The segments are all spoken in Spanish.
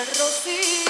Ayer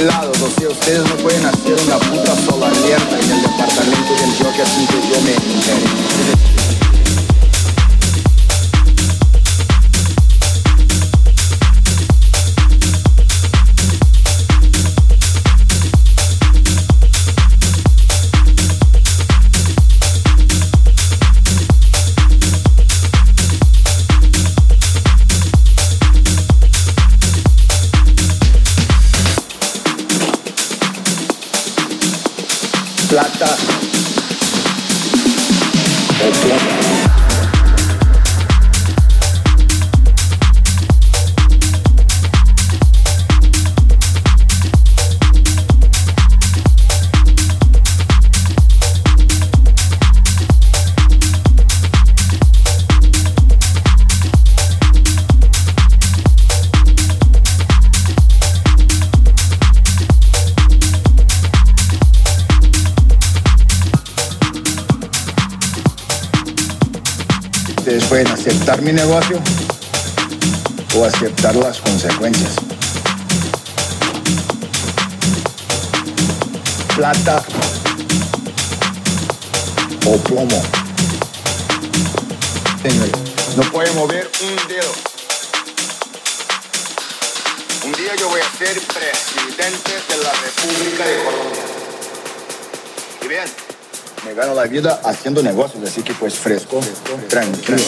lados. O sea, ustedes no pueden o plomo. Señores, no puede mover un dedo. Un día yo voy a ser presidente de la República de Colombia. Y bien me gano la vida haciendo negocios, así que pues fresco, tranquilo.